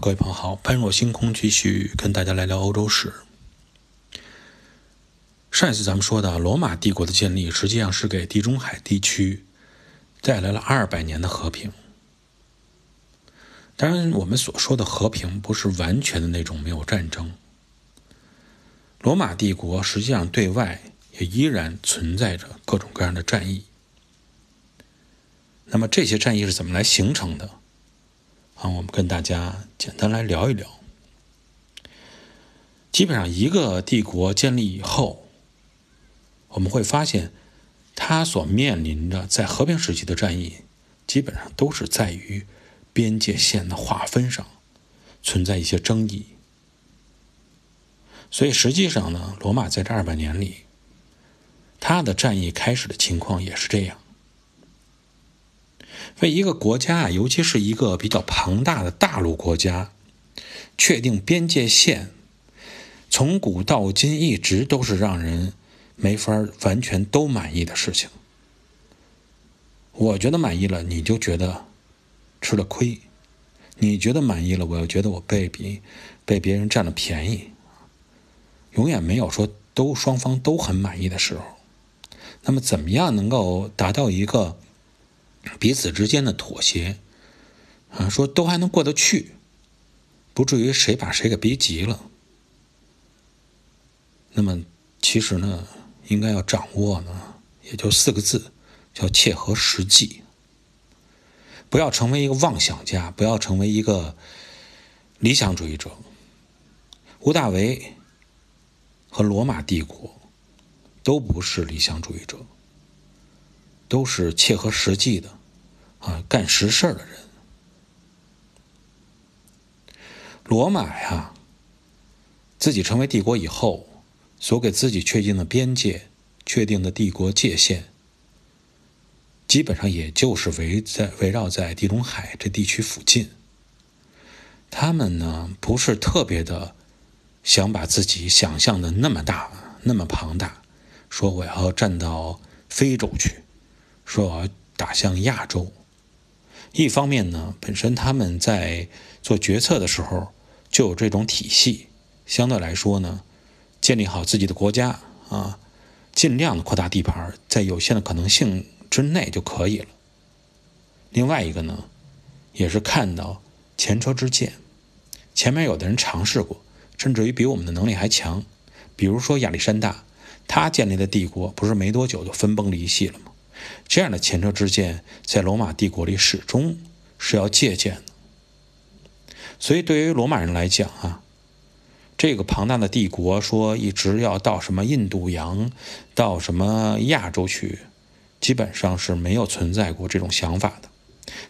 各位朋友好，般若星空继续跟大家来聊欧洲史。上一次咱们说的罗马帝国的建立，实际上是给地中海地区带来了二百年的和平。当然，我们所说的和平不是完全的那种没有战争。罗马帝国实际上对外也依然存在着各种各样的战役。那么这些战役是怎么来形成的？啊，我们跟大家简单来聊一聊。基本上，一个帝国建立以后，我们会发现，它所面临的在和平时期的战役，基本上都是在于边界线的划分上存在一些争议。所以，实际上呢，罗马在这二百年里，它的战役开始的情况也是这样。为一个国家啊，尤其是一个比较庞大的大陆国家，确定边界线，从古到今一直都是让人没法完全都满意的事情。我觉得满意了，你就觉得吃了亏；你觉得满意了，我又觉得我被比被别人占了便宜。永远没有说都双方都很满意的时候。那么，怎么样能够达到一个？彼此之间的妥协，啊，说都还能过得去，不至于谁把谁给逼急了。那么，其实呢，应该要掌握呢，也就四个字，叫切合实际。不要成为一个妄想家，不要成为一个理想主义者。吴大维和罗马帝国都不是理想主义者，都是切合实际的。啊，干实事的人。罗马呀，自己成为帝国以后，所给自己确定的边界、确定的帝国界限，基本上也就是围在围绕在地中海这地区附近。他们呢，不是特别的想把自己想象的那么大、那么庞大，说我要站到非洲去，说我要打向亚洲。一方面呢，本身他们在做决策的时候就有这种体系，相对来说呢，建立好自己的国家啊，尽量的扩大地盘，在有限的可能性之内就可以了。另外一个呢，也是看到前车之鉴，前面有的人尝试过，甚至于比我们的能力还强，比如说亚历山大，他建立的帝国不是没多久就分崩离析了吗？这样的前车之鉴，在罗马帝国里始终是要借鉴的。所以，对于罗马人来讲啊，这个庞大的帝国说一直要到什么印度洋、到什么亚洲去，基本上是没有存在过这种想法的。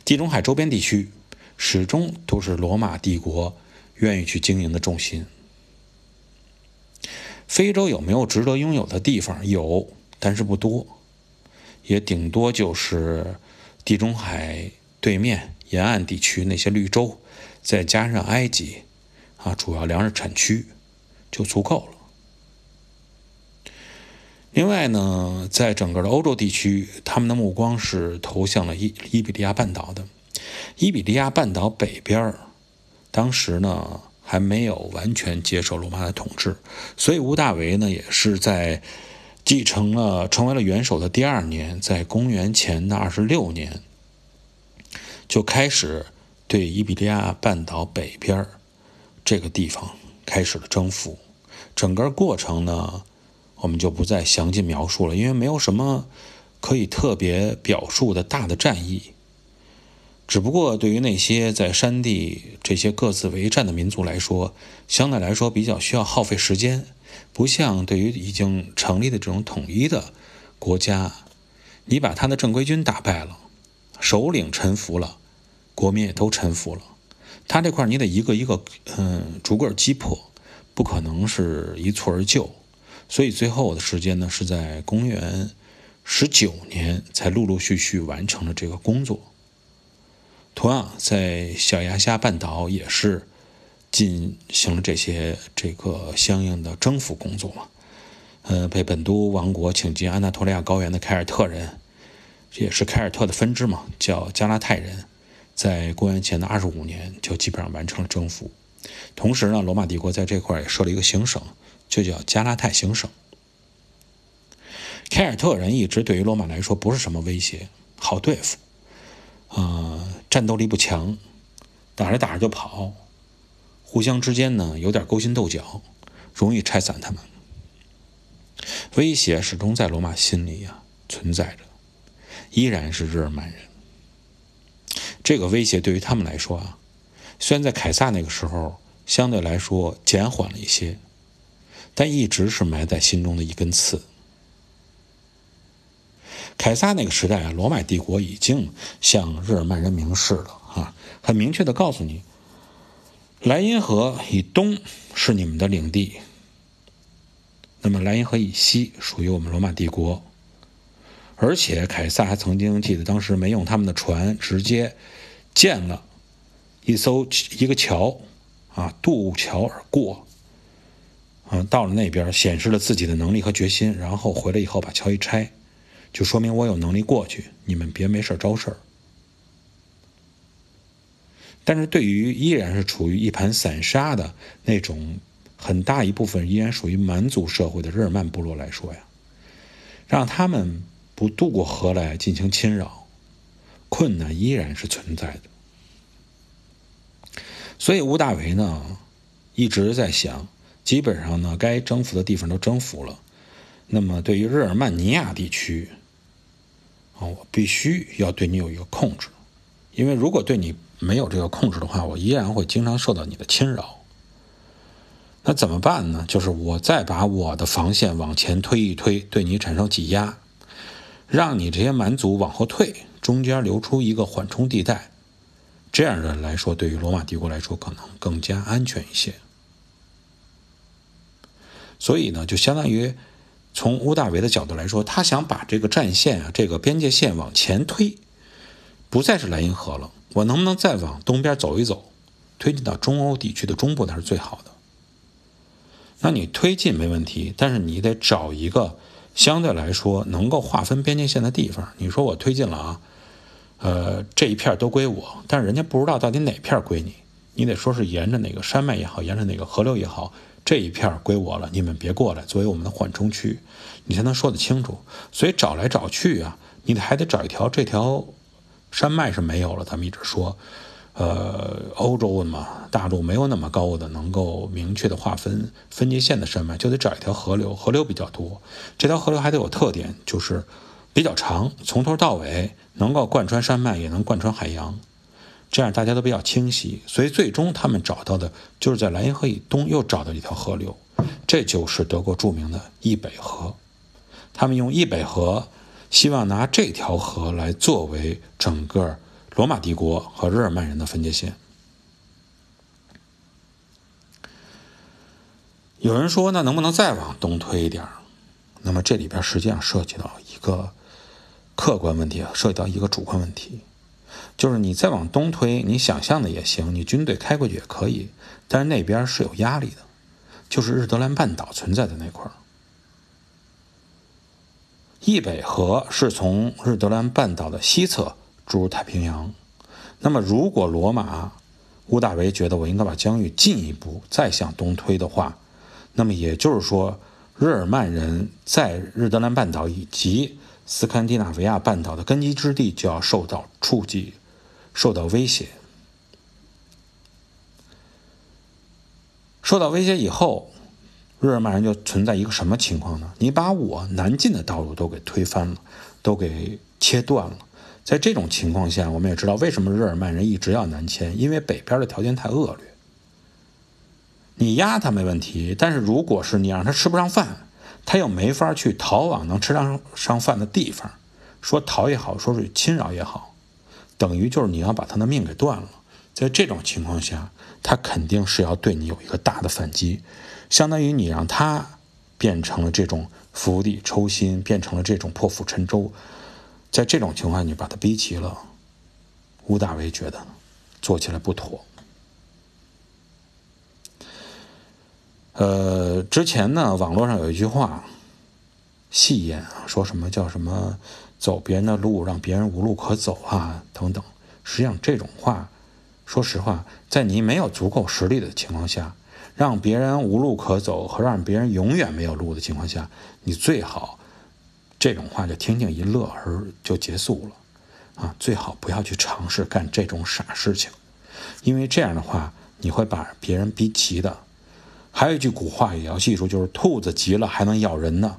地中海周边地区始终都是罗马帝国愿意去经营的重心。非洲有没有值得拥有的地方？有，但是不多。也顶多就是地中海对面沿岸地区那些绿洲，再加上埃及，啊，主要粮食产区就足够了。另外呢，在整个的欧洲地区，他们的目光是投向了伊伊比利亚半岛的。伊比利亚半岛北边当时呢还没有完全接受罗马的统治，所以吴大维呢也是在。继承了，成为了元首的第二年，在公元前的二十六年，就开始对伊比利亚半岛北边这个地方开始了征服。整个过程呢，我们就不再详尽描述了，因为没有什么可以特别表述的大的战役。只不过对于那些在山地这些各自为战的民族来说，相对来说比较需要耗费时间。不像对于已经成立的这种统一的国家，你把他的正规军打败了，首领臣服了，国民也都臣服了，他这块你得一个一个嗯逐个击破，不可能是一蹴而就，所以最后的时间呢是在公元十九年才陆陆续续完成了这个工作。同样在小亚细亚半岛也是。进行了这些这个相应的征服工作嘛，呃，被本都王国请进安纳托利亚高原的凯尔特人，这也是凯尔特的分支嘛，叫加拉泰人，在公元前的二十五年就基本上完成了征服。同时呢，罗马帝国在这块也设了一个行省，就叫加拉泰行省。凯尔特人一直对于罗马来说不是什么威胁，好对付，呃，战斗力不强，打着打着就跑，互相之间呢有点勾心斗角，容易拆散他们。威胁始终在罗马心里呀存在着，依然是日耳曼人。这个威胁对于他们来说啊，虽然在凯撒那个时候相对来说减缓了一些，但一直是埋在心中的一根刺。凯撒那个时代啊，罗马帝国已经向日耳曼人明示了啊，很明确的告诉你，莱茵河以东是你们的领地，那么莱茵河以西属于我们罗马帝国。而且凯撒还曾经记得当时没用他们的船，直接建了一艘一个桥啊，渡桥而过，啊，到了那边显示了自己的能力和决心，然后回来以后把桥一拆。就说明我有能力过去，你们别没事招事儿。但是对于依然是处于一盘散沙的那种很大一部分依然属于蛮族社会的日耳曼部落来说呀，让他们不渡过河来进行侵扰，困难依然是存在的。所以屋大维呢一直在想，基本上呢该征服的地方都征服了，那么对于日耳曼尼亚地区。啊，我必须要对你有一个控制，因为如果对你没有这个控制的话，我依然会经常受到你的侵扰。那怎么办呢？就是我再把我的防线往前推一推，对你产生挤压，让你这些蛮族往后退，中间留出一个缓冲地带，这样的来说，对于罗马帝国来说可能更加安全一些。所以呢，就相当于。从乌大维的角度来说，他想把这个战线啊，这个边界线往前推，不再是莱茵河了。我能不能再往东边走一走，推进到中欧地区的中部，那是最好的。那你推进没问题，但是你得找一个相对来说能够划分边界线的地方。你说我推进了啊，呃，这一片都归我，但是人家不知道到底哪片归你，你得说是沿着哪个山脉也好，沿着哪个河流也好。这一片归我了，你们别过来，作为我们的缓冲区，你才能说得清楚。所以找来找去啊，你还得找一条这条山脉是没有了。咱们一直说，呃，欧洲嘛，大陆没有那么高的能够明确的划分分界线的山脉，就得找一条河流，河流比较多。这条河流还得有特点，就是比较长，从头到尾能够贯穿山脉，也能贯穿海洋。这样大家都比较清晰，所以最终他们找到的就是在莱茵河以东又找到一条河流，这就是德国著名的易北河。他们用易北河，希望拿这条河来作为整个罗马帝国和日耳曼人的分界线。有人说，那能不能再往东推一点那么这里边实际上涉及到一个客观问题啊，涉及到一个主观问题。就是你再往东推，你想象的也行，你军队开过去也可以，但是那边是有压力的，就是日德兰半岛存在的那块儿。易北河是从日德兰半岛的西侧注入太平洋，那么如果罗马乌大维觉得我应该把疆域进一步再向东推的话，那么也就是说，日耳曼人在日德兰半岛以及斯堪的纳维亚半岛的根基之地就要受到触及。受到威胁，受到威胁以后，日耳曼人就存在一个什么情况呢？你把我南进的道路都给推翻了，都给切断了。在这种情况下，我们也知道为什么日耳曼人一直要南迁，因为北边的条件太恶劣。你压他没问题，但是如果是你让他吃不上饭，他又没法去逃往能吃上上饭的地方，说逃也好，说是侵扰也好。等于就是你要把他的命给断了，在这种情况下，他肯定是要对你有一个大的反击，相当于你让他变成了这种釜底抽薪，变成了这种破釜沉舟，在这种情况你把他逼急了，吴大维觉得做起来不妥。呃，之前呢，网络上有一句话，戏言，说什么叫什么？走别人的路，让别人无路可走啊，等等，实际上这种话，说实话，在你没有足够实力的情况下，让别人无路可走和让别人永远没有路的情况下，你最好这种话就听听一乐而就结束了，啊，最好不要去尝试干这种傻事情，因为这样的话你会把别人逼急的。还有一句古话也要记住，就是兔子急了还能咬人呢。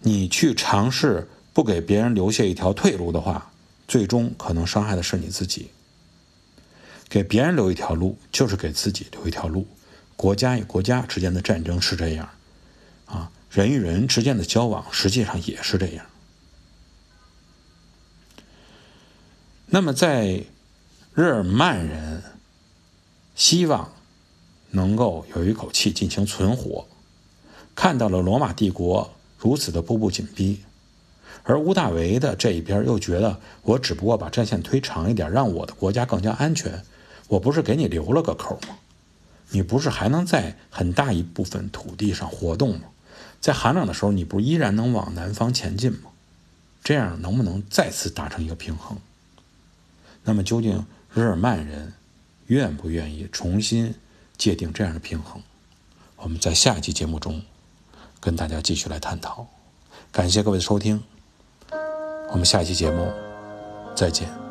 你去尝试不给别人留下一条退路的话，最终可能伤害的是你自己。给别人留一条路，就是给自己留一条路。国家与国家之间的战争是这样，啊，人与人之间的交往实际上也是这样。那么，在日耳曼人希望能够有一口气进行存活，看到了罗马帝国如此的步步紧逼。而乌大维的这一边又觉得，我只不过把战线推长一点，让我的国家更加安全。我不是给你留了个口吗？你不是还能在很大一部分土地上活动吗？在寒冷的时候，你不依然能往南方前进吗？这样能不能再次达成一个平衡？那么究竟日耳曼人愿不愿意重新界定这样的平衡？我们在下一期节目中跟大家继续来探讨。感谢各位的收听。我们下一期节目再见。